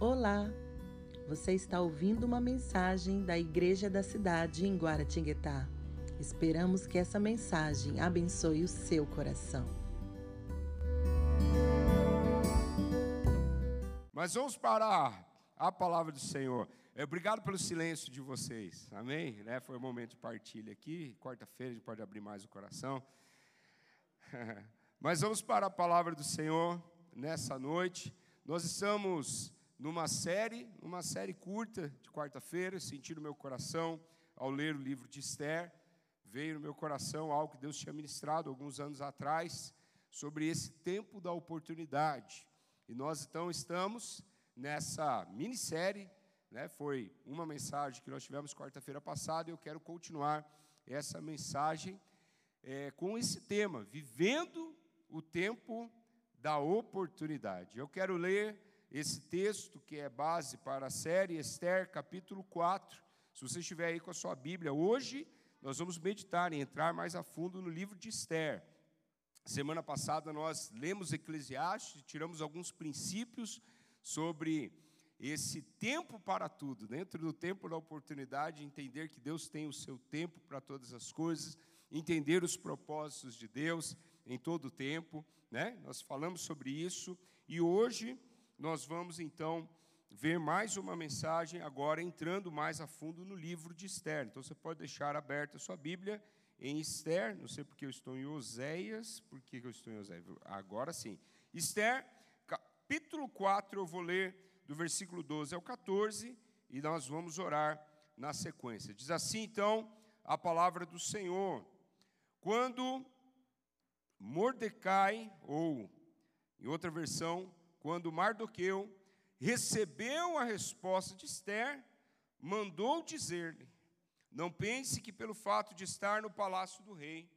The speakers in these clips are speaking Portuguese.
Olá! Você está ouvindo uma mensagem da Igreja da Cidade em Guaratinguetá. Esperamos que essa mensagem abençoe o seu coração. Mas vamos para a palavra do Senhor. É, obrigado pelo silêncio de vocês. Amém? Né? Foi um momento de partilha aqui. Quarta-feira a gente pode abrir mais o coração. Mas vamos para a palavra do Senhor nessa noite. Nós estamos numa série, uma série curta de quarta-feira, senti no meu coração ao ler o livro de Esther, veio no meu coração algo que Deus tinha ministrado alguns anos atrás sobre esse tempo da oportunidade. E nós então estamos nessa minissérie, né? Foi uma mensagem que nós tivemos quarta-feira passada e eu quero continuar essa mensagem é, com esse tema, vivendo o tempo da oportunidade. Eu quero ler esse texto que é base para a série Esther, capítulo 4. Se você estiver aí com a sua Bíblia, hoje nós vamos meditar e entrar mais a fundo no livro de Esther. Semana passada nós lemos Eclesiastes, tiramos alguns princípios sobre esse tempo para tudo, dentro do tempo da oportunidade, entender que Deus tem o seu tempo para todas as coisas, entender os propósitos de Deus em todo o tempo, né? Nós falamos sobre isso e hoje nós vamos então ver mais uma mensagem agora entrando mais a fundo no livro de Esther. Então você pode deixar aberta a sua Bíblia em Esther, não sei porque eu estou em Oséias, por que eu estou em Oséias? Agora sim. Esther, capítulo 4, eu vou ler do versículo 12 ao 14 e nós vamos orar na sequência. Diz assim então a palavra do Senhor: Quando Mordecai, ou em outra versão, quando Mardoqueu recebeu a resposta de Esther, mandou dizer-lhe: Não pense que pelo fato de estar no palácio do rei,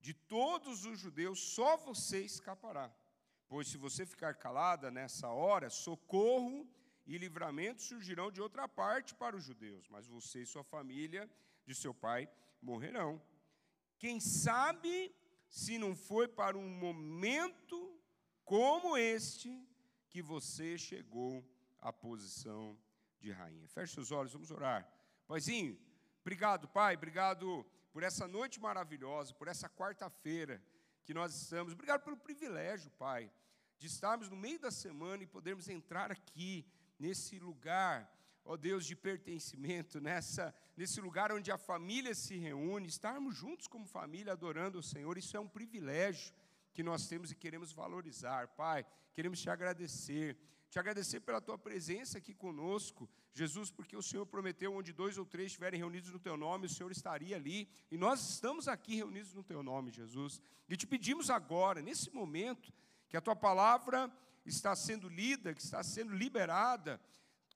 de todos os judeus, só você escapará. Pois se você ficar calada nessa hora, socorro e livramento surgirão de outra parte para os judeus, mas você e sua família de seu pai morrerão. Quem sabe se não foi para um momento como este que você chegou à posição de rainha. Feche seus olhos, vamos orar. Paizinho, obrigado, Pai, obrigado por essa noite maravilhosa, por essa quarta-feira que nós estamos. Obrigado pelo privilégio, Pai, de estarmos no meio da semana e podermos entrar aqui nesse lugar, ó Deus, de pertencimento, nessa, nesse lugar onde a família se reúne, estarmos juntos como família adorando o Senhor, isso é um privilégio que nós temos e queremos valorizar. Pai, queremos te agradecer, te agradecer pela tua presença aqui conosco, Jesus, porque o Senhor prometeu onde dois ou três estiverem reunidos no teu nome, o Senhor estaria ali, e nós estamos aqui reunidos no teu nome, Jesus. E te pedimos agora, nesse momento, que a tua palavra está sendo lida, que está sendo liberada,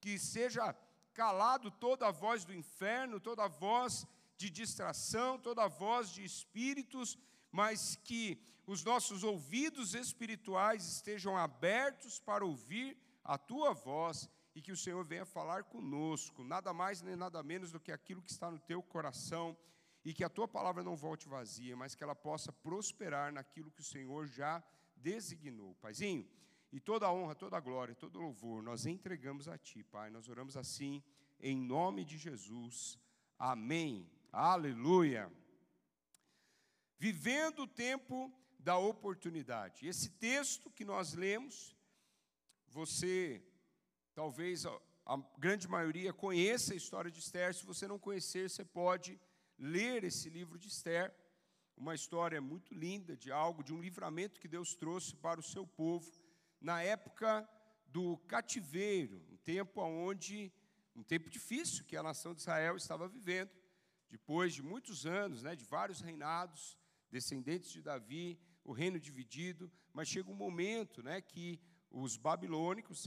que seja calado toda a voz do inferno, toda a voz de distração, toda a voz de espíritos mas que os nossos ouvidos espirituais estejam abertos para ouvir a tua voz e que o Senhor venha falar conosco, nada mais nem nada menos do que aquilo que está no teu coração, e que a tua palavra não volte vazia, mas que ela possa prosperar naquilo que o Senhor já designou. Paizinho, e toda a honra, toda a glória, todo o louvor nós entregamos a ti, Pai. Nós oramos assim em nome de Jesus. Amém. Aleluia vivendo o tempo da oportunidade. Esse texto que nós lemos, você, talvez a, grande maioria conheça a história de Esther, se você não conhecer, você pode ler esse livro de Esther, uma história muito linda de algo, de um livramento que Deus trouxe para o seu povo na época do cativeiro, um tempo onde um tempo difícil que a nação de Israel estava vivendo, depois de muitos anos, né, de vários reinados, descendentes de Davi, o reino dividido, mas chega um momento né, que os babilônicos,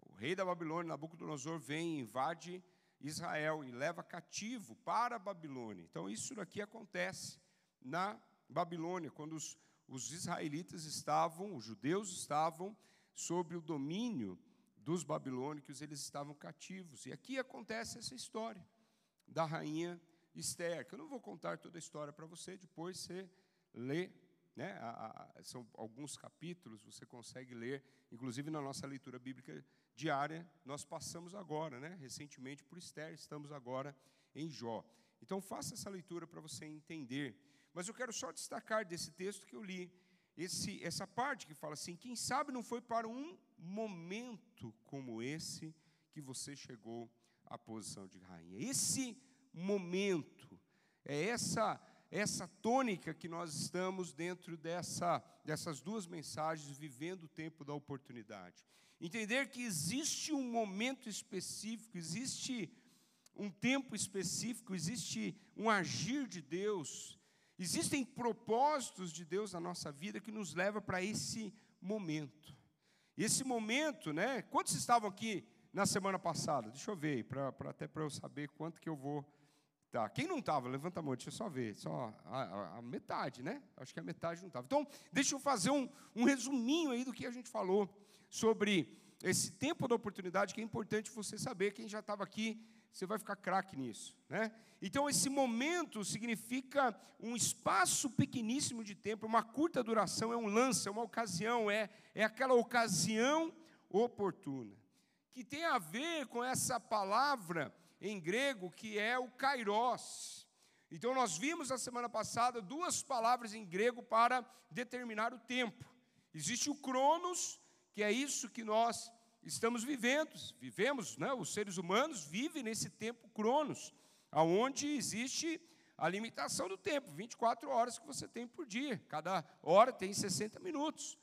o rei da Babilônia, Nabucodonosor, vem e invade Israel e leva cativo para a Babilônia. Então, isso daqui acontece na Babilônia, quando os, os israelitas estavam, os judeus estavam sob o domínio dos babilônicos, eles estavam cativos. E aqui acontece essa história da rainha Esther, que eu não vou contar toda a história para você, depois você lê né? são alguns capítulos, você consegue ler, inclusive na nossa leitura bíblica diária, nós passamos agora, né? recentemente por Esther, estamos agora em Jó. Então faça essa leitura para você entender. Mas eu quero só destacar desse texto que eu li, esse, essa parte que fala assim: quem sabe não foi para um momento como esse que você chegou à posição de rainha. Esse momento, é essa essa tônica que nós estamos dentro dessa, dessas duas mensagens, vivendo o tempo da oportunidade. Entender que existe um momento específico, existe um tempo específico, existe um agir de Deus, existem propósitos de Deus na nossa vida que nos leva para esse momento. Esse momento, né? Quantos estavam aqui na semana passada? Deixa eu ver, pra, pra até para eu saber quanto que eu vou Tá. Quem não estava, levanta a mão, deixa eu só ver. Só a, a, a metade, né? Acho que a metade não estava. Então, deixa eu fazer um, um resuminho aí do que a gente falou sobre esse tempo da oportunidade, que é importante você saber. Quem já estava aqui, você vai ficar craque nisso. Né? Então, esse momento significa um espaço pequeníssimo de tempo, uma curta duração, é um lance, é uma ocasião, é, é aquela ocasião oportuna. Que tem a ver com essa palavra em grego, que é o kairos. Então, nós vimos na semana passada duas palavras em grego para determinar o tempo. Existe o cronos, que é isso que nós estamos vivendo, vivemos, né? os seres humanos vivem nesse tempo cronos, aonde existe a limitação do tempo, 24 horas que você tem por dia, cada hora tem 60 minutos.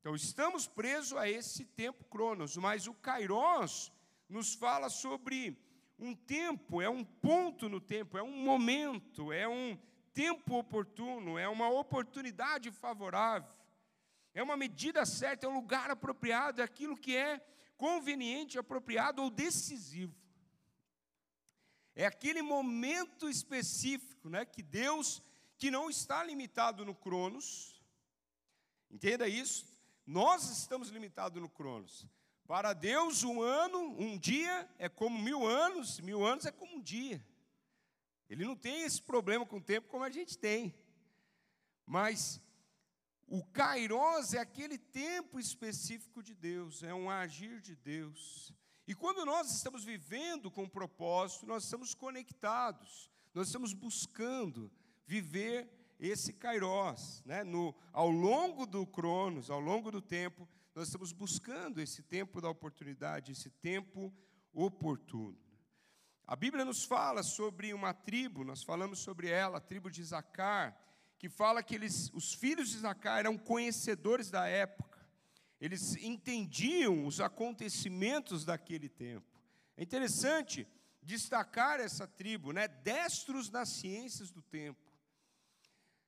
Então, estamos presos a esse tempo cronos, mas o kairos nos fala sobre um tempo, é um ponto no tempo, é um momento, é um tempo oportuno, é uma oportunidade favorável, é uma medida certa, é um lugar apropriado, é aquilo que é conveniente, apropriado ou decisivo. É aquele momento específico, né, que Deus, que não está limitado no Cronos, entenda isso, nós estamos limitados no Cronos, para Deus, um ano, um dia é como mil anos, mil anos é como um dia. Ele não tem esse problema com o tempo como a gente tem. Mas o Kairos é aquele tempo específico de Deus, é um agir de Deus. E quando nós estamos vivendo com propósito, nós estamos conectados, nós estamos buscando viver esse Kairos. Né? No, ao longo do Cronos, ao longo do tempo, nós estamos buscando esse tempo da oportunidade, esse tempo oportuno. A Bíblia nos fala sobre uma tribo, nós falamos sobre ela, a tribo de Isacar, que fala que eles, os filhos de Isacar eram conhecedores da época, eles entendiam os acontecimentos daquele tempo. É interessante destacar essa tribo, né? destros nas ciências do tempo.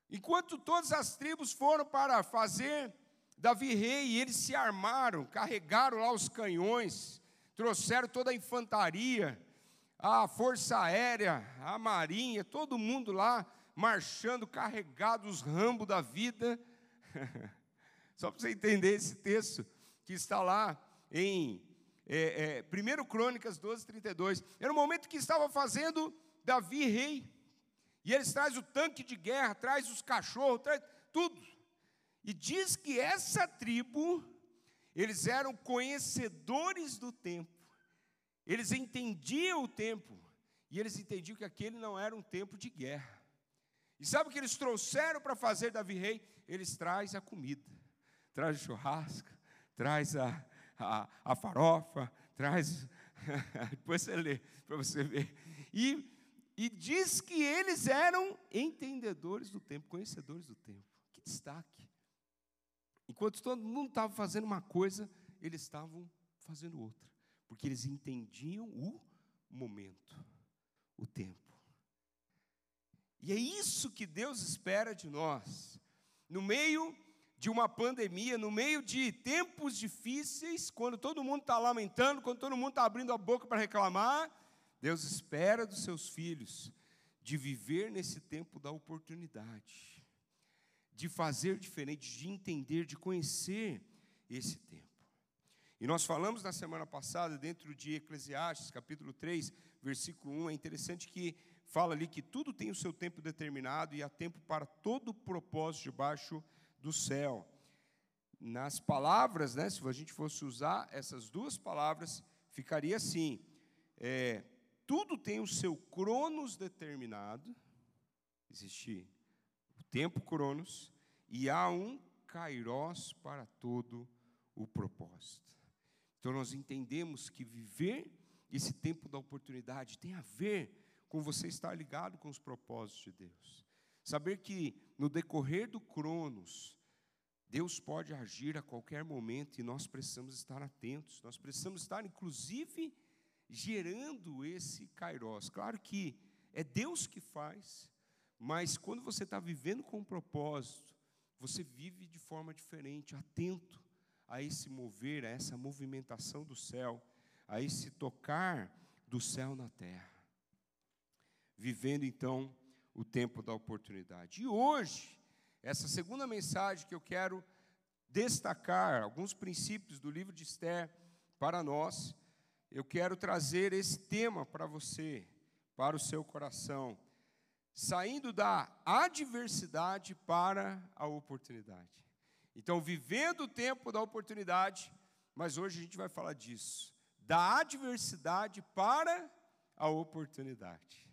Enquanto todas as tribos foram para fazer Davi rei, e eles se armaram, carregaram lá os canhões, trouxeram toda a infantaria, a força aérea, a marinha, todo mundo lá marchando, carregado os rambos da vida. Só para você entender esse texto que está lá em é, é, 1 Crônicas 12, 32. Era o momento que estava fazendo Davi rei. E eles traz o tanque de guerra, traz os cachorros, traz tudo. E diz que essa tribo, eles eram conhecedores do tempo, eles entendiam o tempo, e eles entendiam que aquele não era um tempo de guerra. E sabe o que eles trouxeram para fazer Davi rei? Eles trazem a comida, traz o churrasco, traz a, a, a farofa, traz. Depois você lê para você ver. E, e diz que eles eram entendedores do tempo, conhecedores do tempo. Que destaque. Enquanto todo mundo estava fazendo uma coisa, eles estavam fazendo outra, porque eles entendiam o momento, o tempo. E é isso que Deus espera de nós. No meio de uma pandemia, no meio de tempos difíceis, quando todo mundo está lamentando, quando todo mundo está abrindo a boca para reclamar, Deus espera dos seus filhos de viver nesse tempo da oportunidade de fazer diferente, de entender, de conhecer esse tempo. E nós falamos na semana passada, dentro de Eclesiastes, capítulo 3, versículo 1, é interessante que fala ali que tudo tem o seu tempo determinado e há tempo para todo propósito debaixo do céu. Nas palavras, né, se a gente fosse usar essas duas palavras, ficaria assim: é, tudo tem o seu cronos determinado, existe tempo cronos, e há um kairós para todo o propósito. Então nós entendemos que viver esse tempo da oportunidade tem a ver com você estar ligado com os propósitos de Deus. Saber que no decorrer do Cronos, Deus pode agir a qualquer momento e nós precisamos estar atentos, nós precisamos estar, inclusive, gerando esse Kairos. Claro que é Deus que faz, mas quando você está vivendo com um propósito, você vive de forma diferente, atento a esse mover, a essa movimentação do céu, a esse tocar do céu na terra vivendo então o tempo da oportunidade. E hoje, essa segunda mensagem que eu quero destacar, alguns princípios do livro de Esther para nós, eu quero trazer esse tema para você, para o seu coração, saindo da adversidade para a oportunidade. Então, vivendo o tempo da oportunidade, mas hoje a gente vai falar disso, da adversidade para a oportunidade.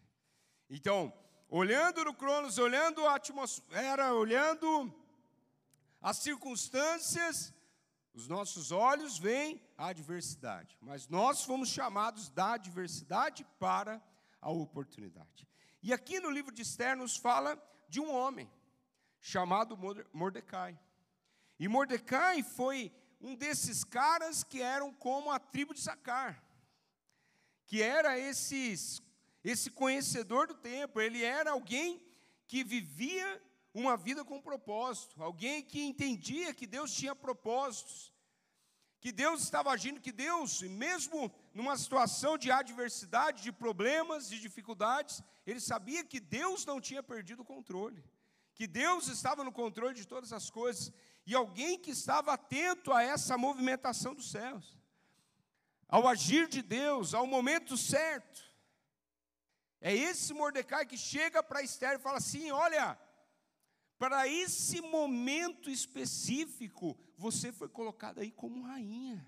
Então, olhando no Cronos, olhando a atmosfera, olhando as circunstâncias, os nossos olhos veem a adversidade, mas nós fomos chamados da adversidade para a oportunidade. E aqui no livro de Esther nos fala de um homem chamado Mordecai. E Mordecai foi um desses caras que eram como a tribo de Sacar, que era esses esse conhecedor do tempo, ele era alguém que vivia uma vida com propósito, alguém que entendia que Deus tinha propósitos, que Deus estava agindo, que Deus, mesmo numa situação de adversidade, de problemas, de dificuldades, ele sabia que Deus não tinha perdido o controle, que Deus estava no controle de todas as coisas, e alguém que estava atento a essa movimentação dos céus, ao agir de Deus, ao momento certo. É esse Mordecai que chega para Esther e fala assim: olha, para esse momento específico, você foi colocada aí como rainha.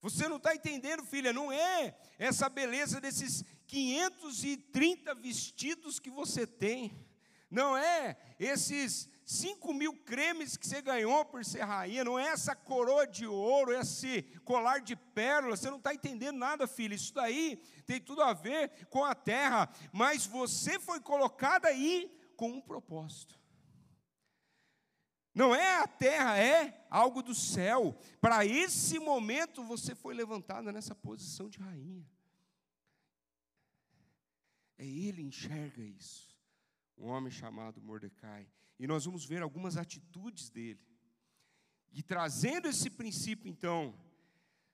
Você não está entendendo, filha, não é essa beleza desses 530 vestidos que você tem, não é esses 5 mil cremes que você ganhou por ser rainha, não é essa coroa de ouro, esse colar de pérolas, você não está entendendo nada, filha. Isso daí tem tudo a ver com a terra, mas você foi colocada aí com um propósito. Não é a terra, é algo do céu. Para esse momento você foi levantada nessa posição de rainha. É ele enxerga isso. Um homem chamado Mordecai. E nós vamos ver algumas atitudes dele. E trazendo esse princípio, então,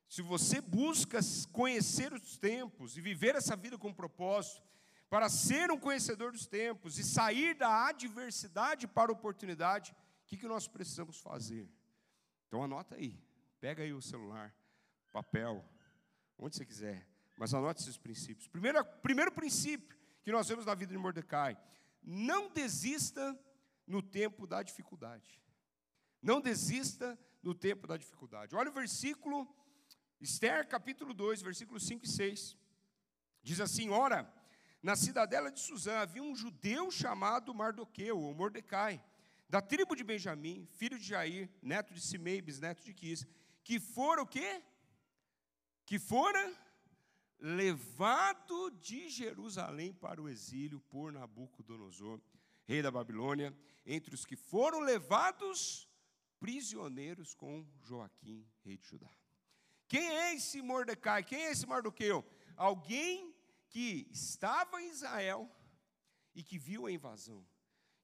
se você busca conhecer os tempos e viver essa vida com propósito, para ser um conhecedor dos tempos e sair da adversidade para a oportunidade, que, que nós precisamos fazer? Então anota aí, pega aí o celular, papel, onde você quiser, mas anote esses princípios. Primeiro, primeiro princípio que nós vemos na vida de Mordecai: não desista no tempo da dificuldade. Não desista no tempo da dificuldade. Olha o versículo, Esther capítulo 2, versículos 5 e 6. Diz assim: Ora, na cidadela de Suzã havia um judeu chamado Mardoqueu, ou Mordecai, da tribo de Benjamim, filho de Jair, neto de Simei, bisneto de Quis, que fora o quê? Que fora levado de Jerusalém para o exílio por Nabucodonosor rei da Babilônia, entre os que foram levados prisioneiros com Joaquim, rei de Judá. Quem é esse Mordecai? Quem é esse Mardoqueu? Alguém que estava em Israel e que viu a invasão,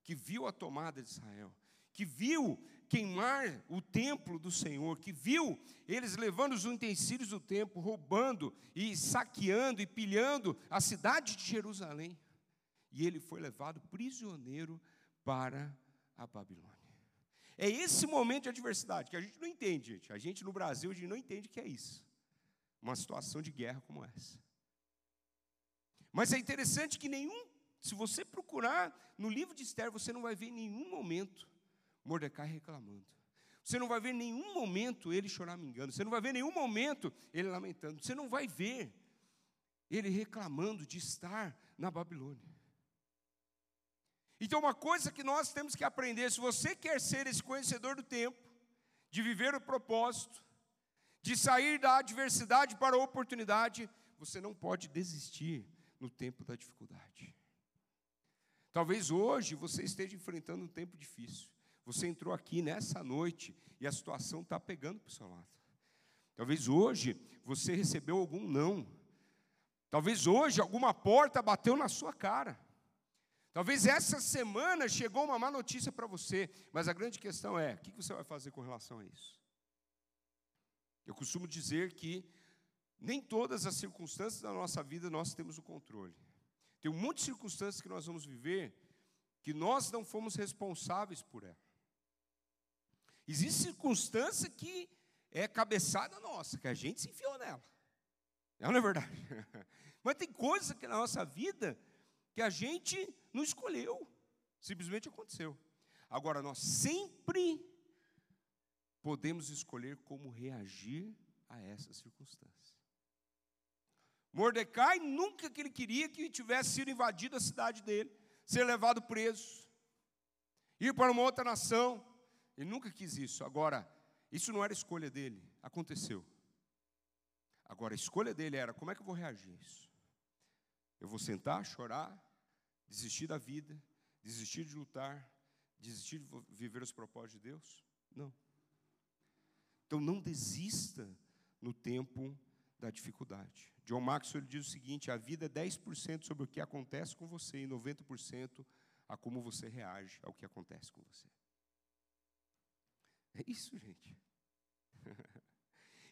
que viu a tomada de Israel, que viu queimar o templo do Senhor, que viu eles levando os utensílios do templo, roubando e saqueando e pilhando a cidade de Jerusalém e ele foi levado prisioneiro para a Babilônia. É esse momento de adversidade que a gente não entende, gente. A gente no Brasil a gente não entende que é isso. Uma situação de guerra como essa. Mas é interessante que nenhum, se você procurar no livro de Esther, você não vai ver nenhum momento Mordecai reclamando. Você não vai ver nenhum momento ele choramingando. Você não vai ver nenhum momento ele lamentando. Você não vai ver ele reclamando de estar na Babilônia. Então, uma coisa que nós temos que aprender: se você quer ser esse conhecedor do tempo, de viver o propósito, de sair da adversidade para a oportunidade, você não pode desistir no tempo da dificuldade. Talvez hoje você esteja enfrentando um tempo difícil. Você entrou aqui nessa noite e a situação está pegando para o seu lado. Talvez hoje você recebeu algum não. Talvez hoje alguma porta bateu na sua cara. Talvez essa semana chegou uma má notícia para você, mas a grande questão é: o que você vai fazer com relação a isso? Eu costumo dizer que nem todas as circunstâncias da nossa vida nós temos o controle. Tem um monte de circunstâncias que nós vamos viver que nós não fomos responsáveis por ela. Existe circunstância que é cabeçada nossa, que a gente se enfiou nela. Não é verdade? Mas tem coisas que na nossa vida que a gente não escolheu, simplesmente aconteceu. Agora, nós sempre podemos escolher como reagir a essas circunstâncias. Mordecai nunca que ele queria que tivesse sido invadida a cidade dele, ser levado preso, ir para uma outra nação. Ele nunca quis isso. Agora, isso não era escolha dele, aconteceu. Agora, a escolha dele era: como é que eu vou reagir a isso? Eu vou sentar, chorar, desistir da vida, desistir de lutar, desistir de viver os propósitos de Deus? Não. Então não desista no tempo da dificuldade. John Maxwell diz o seguinte: a vida é 10% sobre o que acontece com você e 90% a como você reage ao que acontece com você. É isso, gente.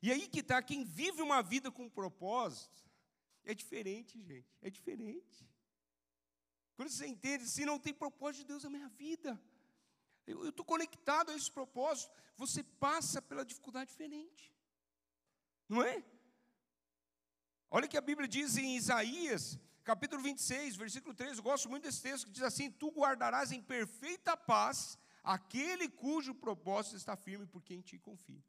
e aí que está, quem vive uma vida com propósito, é diferente, gente, é diferente. Quando você entende, se não tem propósito de Deus na minha vida, eu estou conectado a esse propósito, você passa pela dificuldade diferente, não é? Olha que a Bíblia diz em Isaías, capítulo 26, versículo 3, eu gosto muito desse texto, que diz assim: Tu guardarás em perfeita paz aquele cujo propósito está firme, porque em ti confia.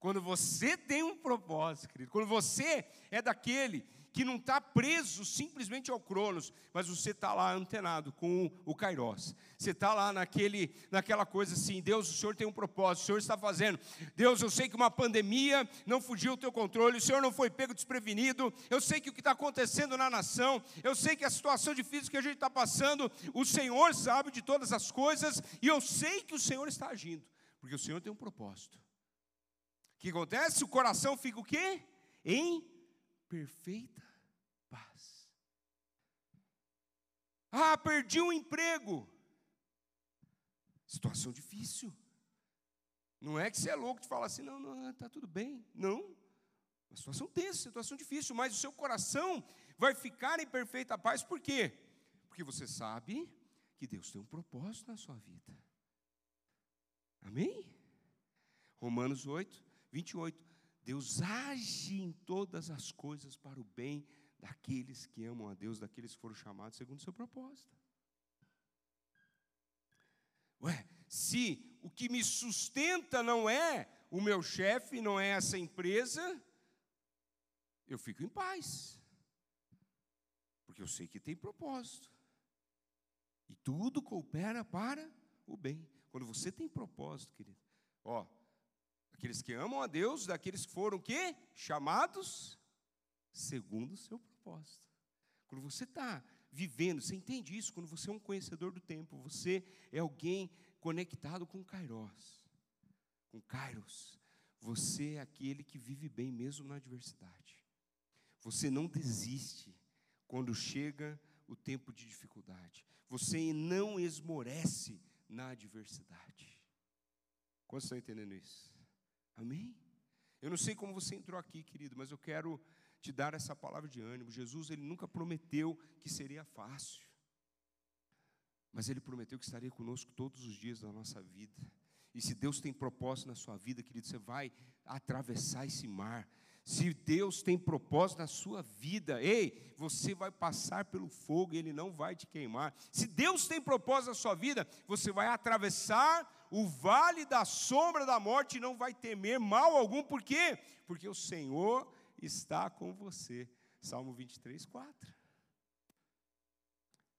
Quando você tem um propósito, querido, quando você é daquele que não está preso simplesmente ao Cronos, mas você está lá antenado com o Kairos. Você está lá naquele, naquela coisa assim, Deus, o Senhor tem um propósito, o Senhor está fazendo. Deus, eu sei que uma pandemia não fugiu do teu controle, o Senhor não foi pego desprevenido. Eu sei que o que está acontecendo na nação, eu sei que a situação difícil que a gente está passando, o Senhor sabe de todas as coisas, e eu sei que o Senhor está agindo, porque o Senhor tem um propósito. O que acontece? O coração fica o quê? Em perfeita paz. Ah, perdi um emprego. Situação difícil. Não é que você é louco de falar assim, não, não, está tudo bem. Não. Uma situação tensa, situação difícil, mas o seu coração vai ficar em perfeita paz, por quê? Porque você sabe que Deus tem um propósito na sua vida. Amém? Romanos 8, 28. Deus age em todas as coisas para o bem daqueles que amam a Deus, daqueles que foram chamados segundo o seu propósito. Ué, se o que me sustenta não é o meu chefe, não é essa empresa, eu fico em paz. Porque eu sei que tem propósito. E tudo coopera para o bem. Quando você tem propósito, querido, ó, Aqueles que amam a Deus, daqueles que foram que chamados segundo o seu propósito. Quando você está vivendo, você entende isso? Quando você é um conhecedor do tempo, você é alguém conectado com Kairos, com Kairos. Você é aquele que vive bem mesmo na adversidade. Você não desiste quando chega o tempo de dificuldade. Você não esmorece na adversidade. Quantos estão entendendo isso? Amém? Eu não sei como você entrou aqui, querido, mas eu quero te dar essa palavra de ânimo. Jesus, ele nunca prometeu que seria fácil, mas ele prometeu que estaria conosco todos os dias da nossa vida. E se Deus tem propósito na sua vida, querido, você vai atravessar esse mar, Se Deus tem propósito na sua vida, ei, você vai passar pelo fogo e ele não vai te queimar. Se Deus tem propósito na sua vida, você vai atravessar o vale da sombra da morte não vai temer mal algum, por quê? Porque o Senhor está com você. Salmo 23, 4.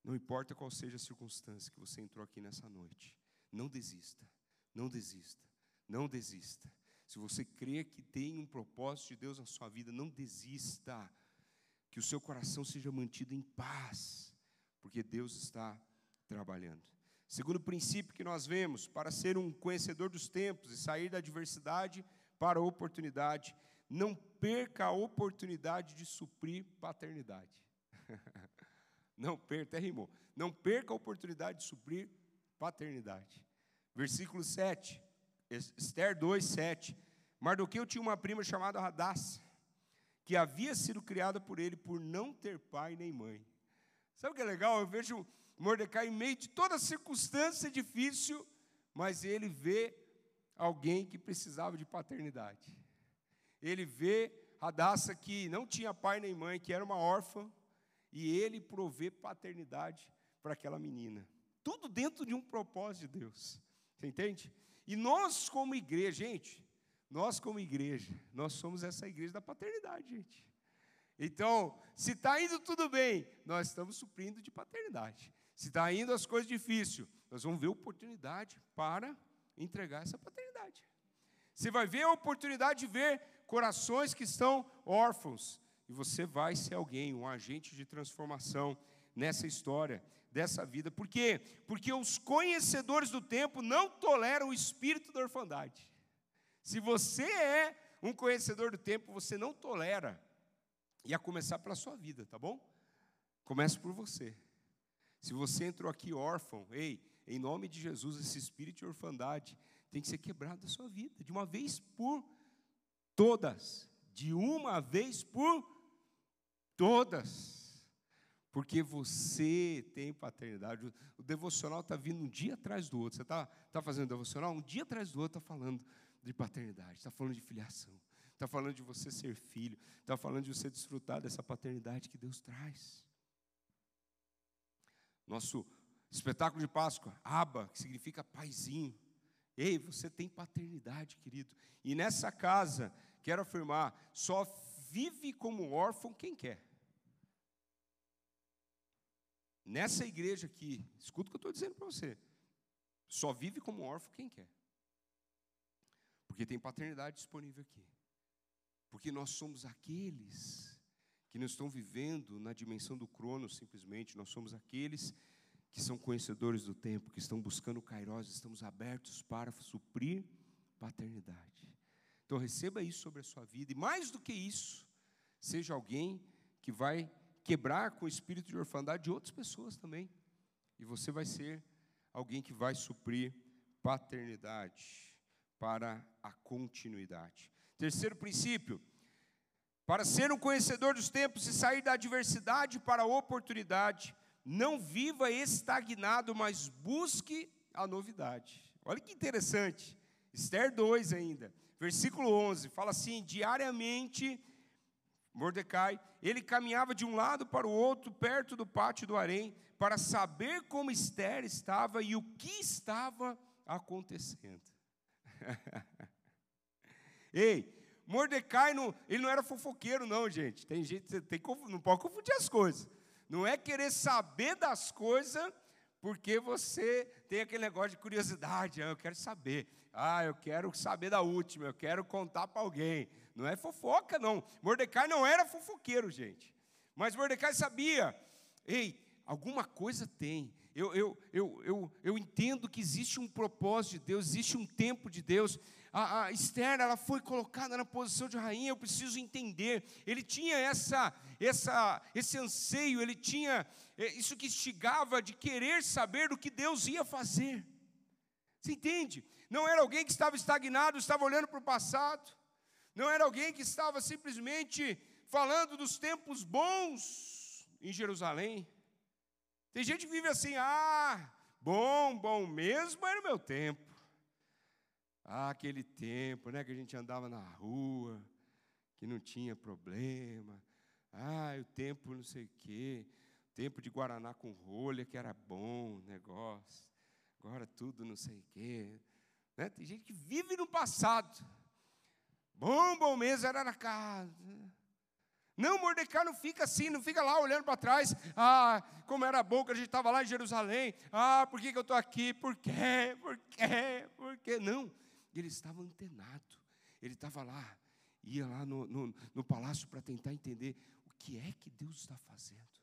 Não importa qual seja a circunstância que você entrou aqui nessa noite, não desista, não desista, não desista. Se você crê que tem um propósito de Deus na sua vida, não desista. Que o seu coração seja mantido em paz, porque Deus está trabalhando. Segundo princípio que nós vemos, para ser um conhecedor dos tempos e sair da adversidade para a oportunidade, não perca a oportunidade de suprir paternidade. não perca, até rimou. Não perca a oportunidade de suprir paternidade. Versículo 7. Esther 2, 7. Mardoqueu tinha uma prima chamada Radassa, que havia sido criada por ele por não ter pai nem mãe. Sabe o que é legal? Eu vejo Mordecai em meio de toda circunstância difícil, mas ele vê alguém que precisava de paternidade. Ele vê Radassa que não tinha pai nem mãe, que era uma órfã, e ele provê paternidade para aquela menina. Tudo dentro de um propósito de Deus. Você entende? E nós, como igreja, gente, nós como igreja, nós somos essa igreja da paternidade, gente. Então, se está indo tudo bem, nós estamos suprindo de paternidade. Se está indo as coisas difíceis, nós vamos ver oportunidade para entregar essa paternidade. Você vai ver a oportunidade de ver corações que estão órfãos. E você vai ser alguém, um agente de transformação nessa história dessa vida. Por quê? Porque os conhecedores do tempo não toleram o espírito da orfandade. Se você é um conhecedor do tempo, você não tolera. E a começar pela sua vida, tá bom? Comece por você. Se você entrou aqui órfão, ei, em nome de Jesus, esse espírito de orfandade tem que ser quebrado da sua vida, de uma vez por todas. De uma vez por todas porque você tem paternidade. O devocional está vindo um dia atrás do outro. Você está tá fazendo devocional, um dia atrás do outro está falando de paternidade, está falando de filiação, está falando de você ser filho, está falando de você desfrutar dessa paternidade que Deus traz. Nosso espetáculo de Páscoa, Aba, que significa paizinho. Ei, você tem paternidade, querido. E nessa casa, quero afirmar, só vive como órfão quem quer. Nessa igreja aqui, escuta o que eu estou dizendo para você. Só vive como órfão quem quer. Porque tem paternidade disponível aqui. Porque nós somos aqueles que não estão vivendo na dimensão do crono simplesmente, nós somos aqueles que são conhecedores do tempo, que estão buscando Kairos, estamos abertos para suprir paternidade. Então receba isso sobre a sua vida, e mais do que isso, seja alguém que vai quebrar com o espírito de orfandade de outras pessoas também. E você vai ser alguém que vai suprir paternidade para a continuidade. Terceiro princípio, para ser um conhecedor dos tempos e sair da adversidade para a oportunidade, não viva estagnado, mas busque a novidade. Olha que interessante. Esther 2 ainda, versículo 11, fala assim: diariamente Mordecai, ele caminhava de um lado para o outro, perto do pátio do harém, para saber como Esther estava e o que estava acontecendo. Ei, Mordecai não, ele não era fofoqueiro, não, gente. Tem gente, tem, não pode confundir as coisas. Não é querer saber das coisas porque você tem aquele negócio de curiosidade. Ah, eu quero saber. Ah, eu quero saber da última. Eu quero contar para alguém. Não é fofoca, não. Mordecai não era fofoqueiro, gente. Mas Mordecai sabia. Ei, alguma coisa tem. Eu, eu, eu, eu, eu entendo que existe um propósito de Deus, existe um tempo de Deus. A, a Esther, ela foi colocada na posição de rainha, eu preciso entender. Ele tinha essa, essa, esse anseio, ele tinha é, isso que instigava de querer saber do que Deus ia fazer. Você entende? Não era alguém que estava estagnado, estava olhando para o passado. Não era alguém que estava simplesmente falando dos tempos bons em Jerusalém. Tem gente que vive assim, ah, bom, bom mesmo era o meu tempo. Ah, aquele tempo, né, que a gente andava na rua, que não tinha problema. Ah, o tempo não sei o quê, tempo de Guaraná com rolha, que era bom negócio. Agora tudo não sei o quê. Né? Tem gente que vive no passado. Bom, bom mesmo era na casa. Não, Mordecai não fica assim, não fica lá olhando para trás. Ah, como era bom que a gente estava lá em Jerusalém. Ah, por que, que eu estou aqui? Por quê? Por quê? Por quê? Não, ele estava antenado. Ele estava lá, ia lá no, no, no palácio para tentar entender o que é que Deus está fazendo.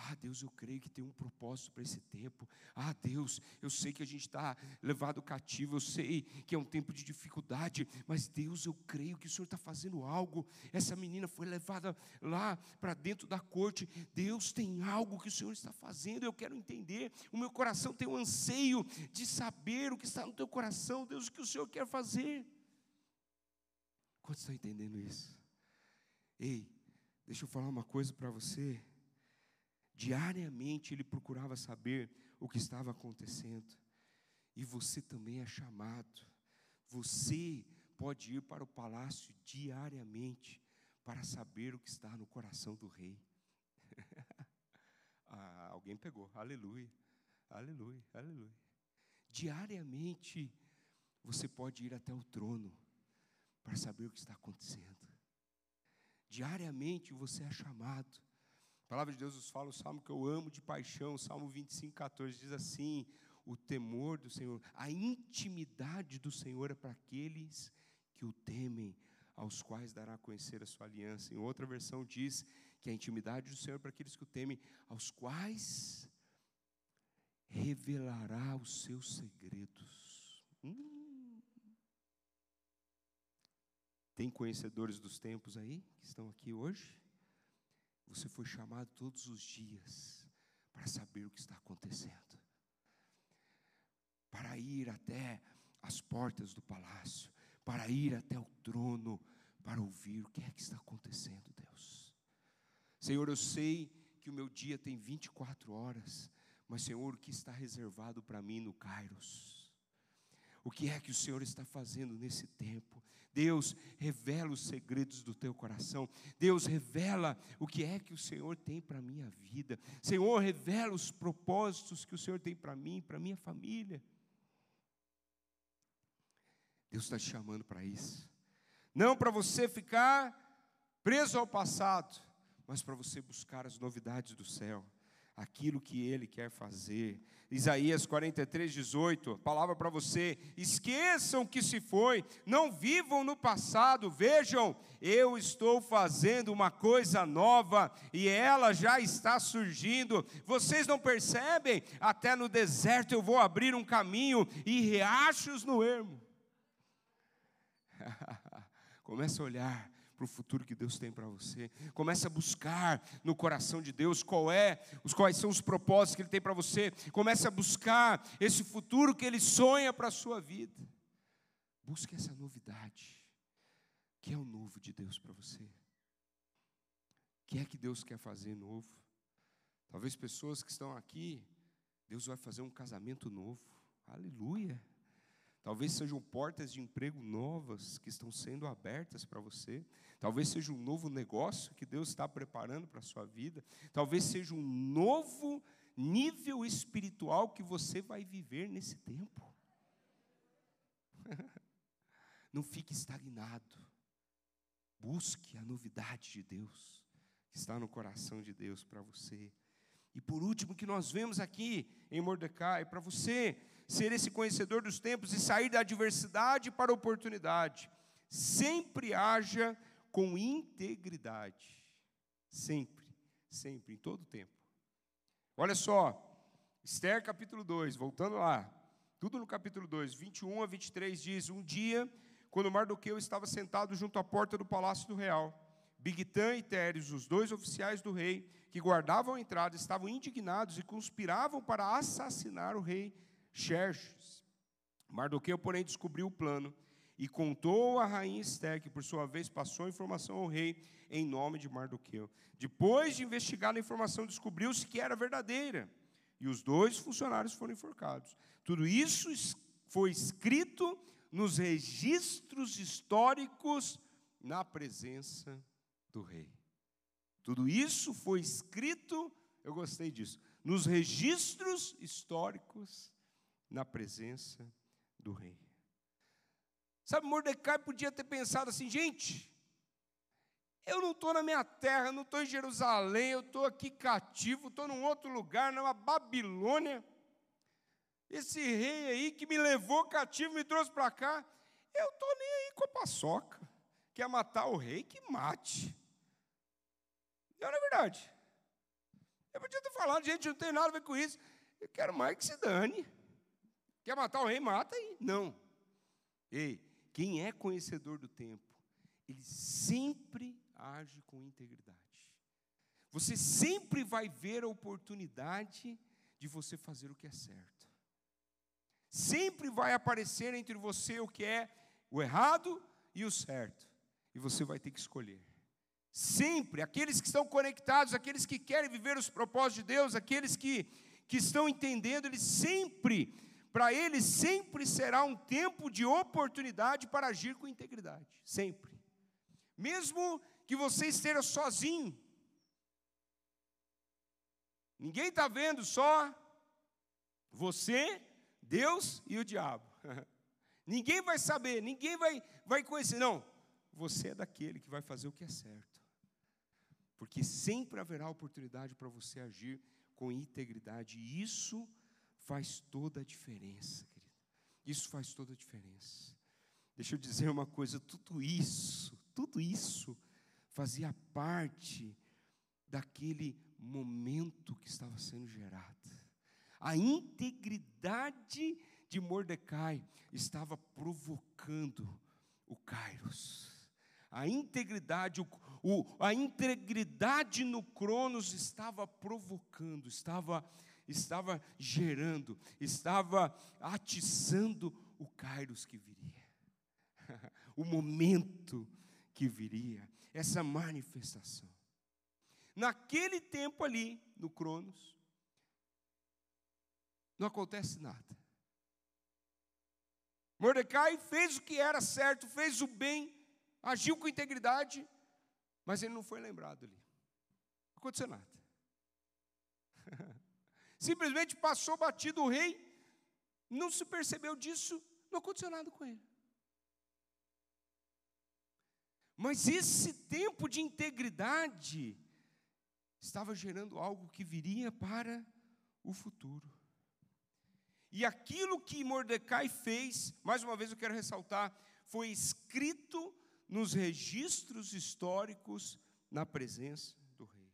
Ah, Deus, eu creio que tem um propósito para esse tempo. Ah, Deus, eu sei que a gente está levado cativo, eu sei que é um tempo de dificuldade, mas Deus, eu creio que o Senhor está fazendo algo. Essa menina foi levada lá para dentro da corte. Deus tem algo que o Senhor está fazendo, eu quero entender. O meu coração tem um anseio de saber o que está no teu coração, Deus, o que o Senhor quer fazer. Quantos estão entendendo isso? Ei, deixa eu falar uma coisa para você. Diariamente ele procurava saber o que estava acontecendo. E você também é chamado. Você pode ir para o palácio diariamente para saber o que está no coração do rei. ah, alguém pegou. Aleluia. Aleluia. Aleluia. Diariamente você pode ir até o trono para saber o que está acontecendo. Diariamente você é chamado a palavra de Deus nos fala o salmo que eu amo de paixão, o salmo 25, 14, diz assim: o temor do Senhor, a intimidade do Senhor é para aqueles que o temem, aos quais dará a conhecer a sua aliança. Em outra versão diz que a intimidade do Senhor é para aqueles que o temem, aos quais revelará os seus segredos. Hum. Tem conhecedores dos tempos aí que estão aqui hoje? Você foi chamado todos os dias para saber o que está acontecendo, para ir até as portas do palácio, para ir até o trono, para ouvir o que é que está acontecendo, Deus. Senhor, eu sei que o meu dia tem 24 horas, mas, Senhor, o que está reservado para mim no Kairos? O que é que o Senhor está fazendo nesse tempo? Deus revela os segredos do teu coração. Deus revela o que é que o Senhor tem para a minha vida. Senhor, revela os propósitos que o Senhor tem para mim, para a minha família. Deus está te chamando para isso. Não para você ficar preso ao passado, mas para você buscar as novidades do céu aquilo que Ele quer fazer. Isaías 43, 18, palavra para você: esqueçam que se foi, não vivam no passado, vejam, eu estou fazendo uma coisa nova e ela já está surgindo. Vocês não percebem? Até no deserto eu vou abrir um caminho e riachos no ermo. Começa a olhar para o futuro que Deus tem para você. Comece a buscar no coração de Deus qual é, os quais são os propósitos que Ele tem para você. Comece a buscar esse futuro que Ele sonha para a sua vida. Busque essa novidade. que é o novo de Deus para você? O que é que Deus quer fazer novo? Talvez pessoas que estão aqui, Deus vai fazer um casamento novo. Aleluia. Talvez sejam portas de emprego novas que estão sendo abertas para você. Talvez seja um novo negócio que Deus está preparando para a sua vida. Talvez seja um novo nível espiritual que você vai viver nesse tempo. Não fique estagnado. Busque a novidade de Deus que está no coração de Deus para você. E por último, que nós vemos aqui em Mordecai, para você ser esse conhecedor dos tempos e sair da adversidade para a oportunidade. Sempre haja com integridade. Sempre, sempre, em todo tempo. Olha só, Esther capítulo 2, voltando lá, tudo no capítulo 2, 21 a 23 diz: Um dia, quando Mardoqueu estava sentado junto à porta do palácio do real, Bigtã e Teres, os dois oficiais do rei, que guardavam a entrada, estavam indignados e conspiravam para assassinar o rei Xerxes. Mardoqueu, porém, descobriu o plano e contou a rainha Esther, que por sua vez passou a informação ao rei em nome de Mardoqueu. Depois de investigar a informação, descobriu-se que era verdadeira, e os dois funcionários foram enforcados. Tudo isso foi escrito nos registros históricos na presença do rei. Tudo isso foi escrito, eu gostei disso, nos registros históricos na presença do rei. Sabe, Mordecai podia ter pensado assim, gente, eu não estou na minha terra, não estou em Jerusalém, eu estou aqui cativo, estou num outro lugar, numa Babilônia. Esse rei aí que me levou cativo, me trouxe para cá, eu estou nem aí com a paçoca. Quer matar o rei? Que mate. Não, é verdade. Eu podia ter falado, gente, não tem nada a ver com isso. Eu quero mais que se dane. Quer matar o rei? Mata aí. Não. Ei, quem é conhecedor do tempo, ele sempre age com integridade. Você sempre vai ver a oportunidade de você fazer o que é certo. Sempre vai aparecer entre você o que é o errado e o certo. E você vai ter que escolher. Sempre, aqueles que estão conectados, aqueles que querem viver os propósitos de Deus, aqueles que, que estão entendendo, eles sempre, para eles sempre será um tempo de oportunidade para agir com integridade. Sempre. Mesmo que você esteja sozinho. Ninguém está vendo, só você Deus e o diabo. ninguém vai saber, ninguém vai, vai conhecer. Não, você é daquele que vai fazer o que é certo. Porque sempre haverá oportunidade para você agir com integridade. E isso faz toda a diferença, querido. Isso faz toda a diferença. Deixa eu dizer uma coisa: tudo isso, tudo isso fazia parte daquele momento que estava sendo gerado. A integridade de Mordecai estava provocando o Kairos. A integridade, o, o, a integridade no Cronos estava provocando, estava, estava gerando, estava atiçando o Kairos que viria. o momento que viria, essa manifestação. Naquele tempo ali, no Cronos, não acontece nada. Mordecai fez o que era certo, fez o bem, agiu com integridade, mas ele não foi lembrado ali. Não aconteceu nada. Simplesmente passou batido o rei, não se percebeu disso, não aconteceu nada com ele. Mas esse tempo de integridade estava gerando algo que viria para o futuro. E aquilo que Mordecai fez, mais uma vez eu quero ressaltar, foi escrito nos registros históricos na presença do rei.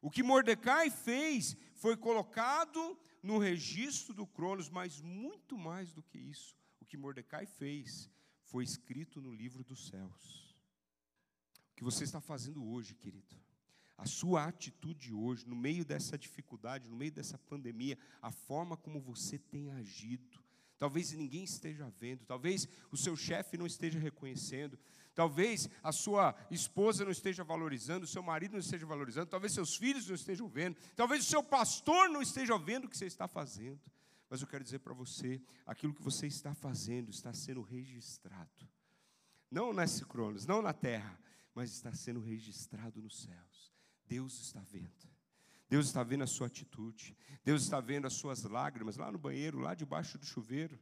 O que Mordecai fez foi colocado no registro do Cronos, mas muito mais do que isso. O que Mordecai fez foi escrito no livro dos céus. O que você está fazendo hoje, querido? a sua atitude hoje, no meio dessa dificuldade, no meio dessa pandemia, a forma como você tem agido. Talvez ninguém esteja vendo, talvez o seu chefe não esteja reconhecendo, talvez a sua esposa não esteja valorizando, o seu marido não esteja valorizando, talvez seus filhos não estejam vendo, talvez o seu pastor não esteja vendo o que você está fazendo. Mas eu quero dizer para você, aquilo que você está fazendo está sendo registrado. Não nesse Cronos, não na terra, mas está sendo registrado nos céus. Deus está vendo. Deus está vendo a sua atitude. Deus está vendo as suas lágrimas lá no banheiro, lá debaixo do chuveiro.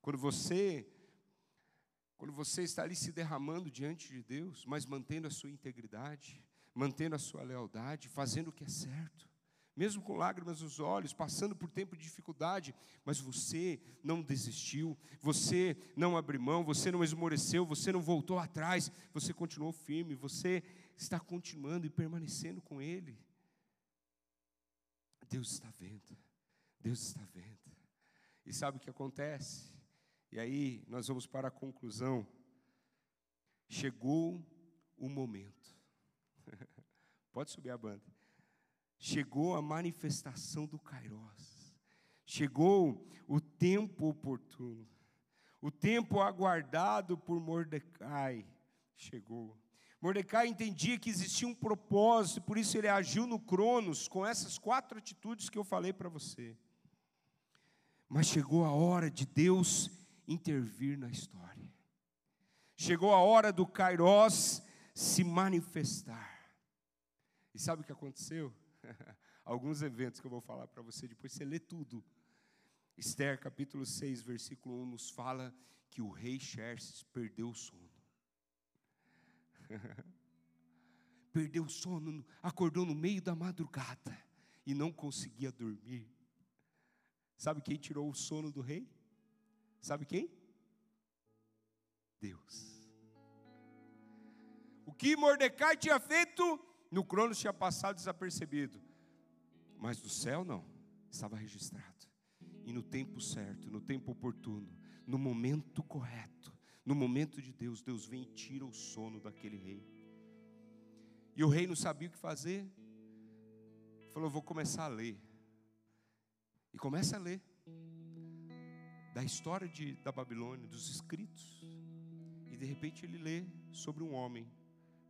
Quando você quando você está ali se derramando diante de Deus, mas mantendo a sua integridade, mantendo a sua lealdade, fazendo o que é certo, mesmo com lágrimas nos olhos, passando por tempo de dificuldade, mas você não desistiu, você não abriu mão, você não esmoreceu, você não voltou atrás, você continuou firme, você está continuando e permanecendo com Ele. Deus está vendo, Deus está vendo. E sabe o que acontece? E aí nós vamos para a conclusão. Chegou o momento. Pode subir a banda. Chegou a manifestação do Kairos. Chegou o tempo oportuno. O tempo aguardado por Mordecai chegou. Mordecai entendia que existia um propósito, por isso ele agiu no Cronos com essas quatro atitudes que eu falei para você. Mas chegou a hora de Deus intervir na história. Chegou a hora do Kairos se manifestar. E sabe o que aconteceu? Alguns eventos que eu vou falar para você, depois você lê tudo. Esther, capítulo 6, versículo 1, nos fala que o rei Xerxes perdeu o sono. perdeu o sono, acordou no meio da madrugada e não conseguia dormir. Sabe quem tirou o sono do rei? Sabe quem? Deus. O que Mordecai tinha feito, no Cronos tinha passado desapercebido. Mas do céu não, estava registrado. E no tempo certo, no tempo oportuno, no momento correto, no momento de Deus, Deus vem e tira o sono daquele rei. E o rei não sabia o que fazer. Falou: Vou começar a ler. E começa a ler da história de, da Babilônia, dos escritos. E de repente ele lê sobre um homem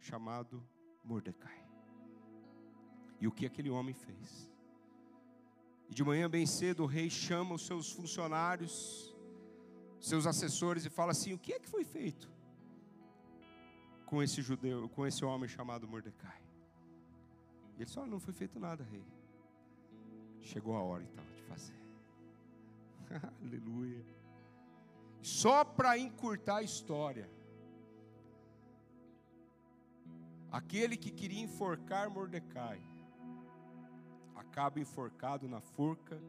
chamado Mordecai. E o que aquele homem fez. E de manhã bem cedo o rei chama os seus funcionários, seus assessores e fala assim: "O que é que foi feito com esse judeu, com esse homem chamado Mordecai?" E ele só não foi feito nada, rei. Chegou a hora então de fazer. Aleluia. Só para encurtar a história. Aquele que queria enforcar Mordecai acaba enforcado na forca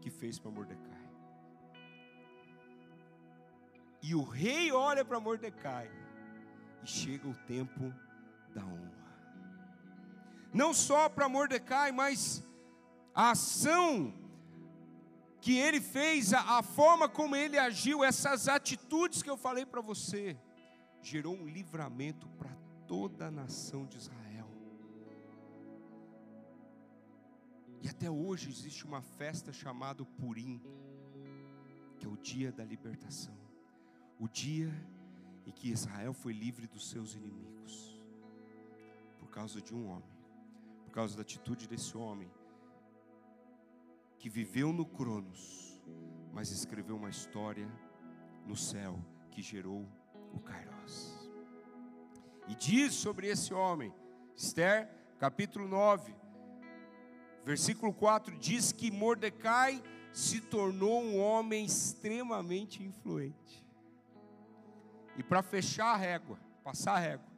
que fez para Mordecai. E o rei olha para Mordecai e chega o tempo da honra. Não só para Mordecai, mas a ação que ele fez, a, a forma como ele agiu, essas atitudes que eu falei para você, gerou um livramento para toda a nação de Israel. E até hoje existe uma festa chamada Purim, que é o dia da libertação, o dia em que Israel foi livre dos seus inimigos, por causa de um homem, por causa da atitude desse homem, que viveu no Cronos, mas escreveu uma história no céu que gerou o Kairos. E diz sobre esse homem, Esther, capítulo 9, versículo 4, diz que Mordecai se tornou um homem extremamente influente. E para fechar a régua, passar a régua,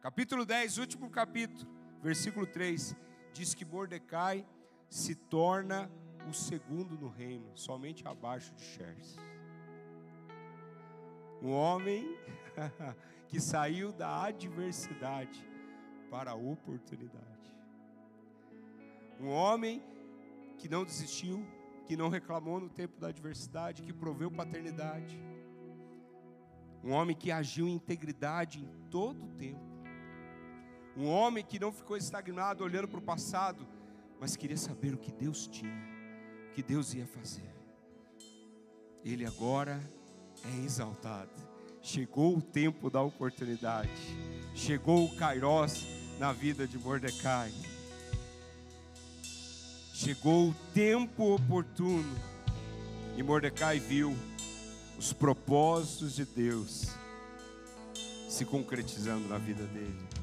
capítulo 10, último capítulo, versículo 3, diz que Mordecai se torna o segundo no reino, somente abaixo de Xerxes. Um homem que saiu da adversidade para a oportunidade. Um homem que não desistiu, que não reclamou no tempo da adversidade, que proveu paternidade. Um homem que agiu em integridade em todo o tempo. Um homem que não ficou estagnado olhando para o passado, mas queria saber o que Deus tinha, o que Deus ia fazer. Ele agora é exaltado Chegou o tempo da oportunidade. Chegou o Kairos na vida de Mordecai. Chegou o tempo oportuno. E Mordecai viu os propósitos de Deus se concretizando na vida dele.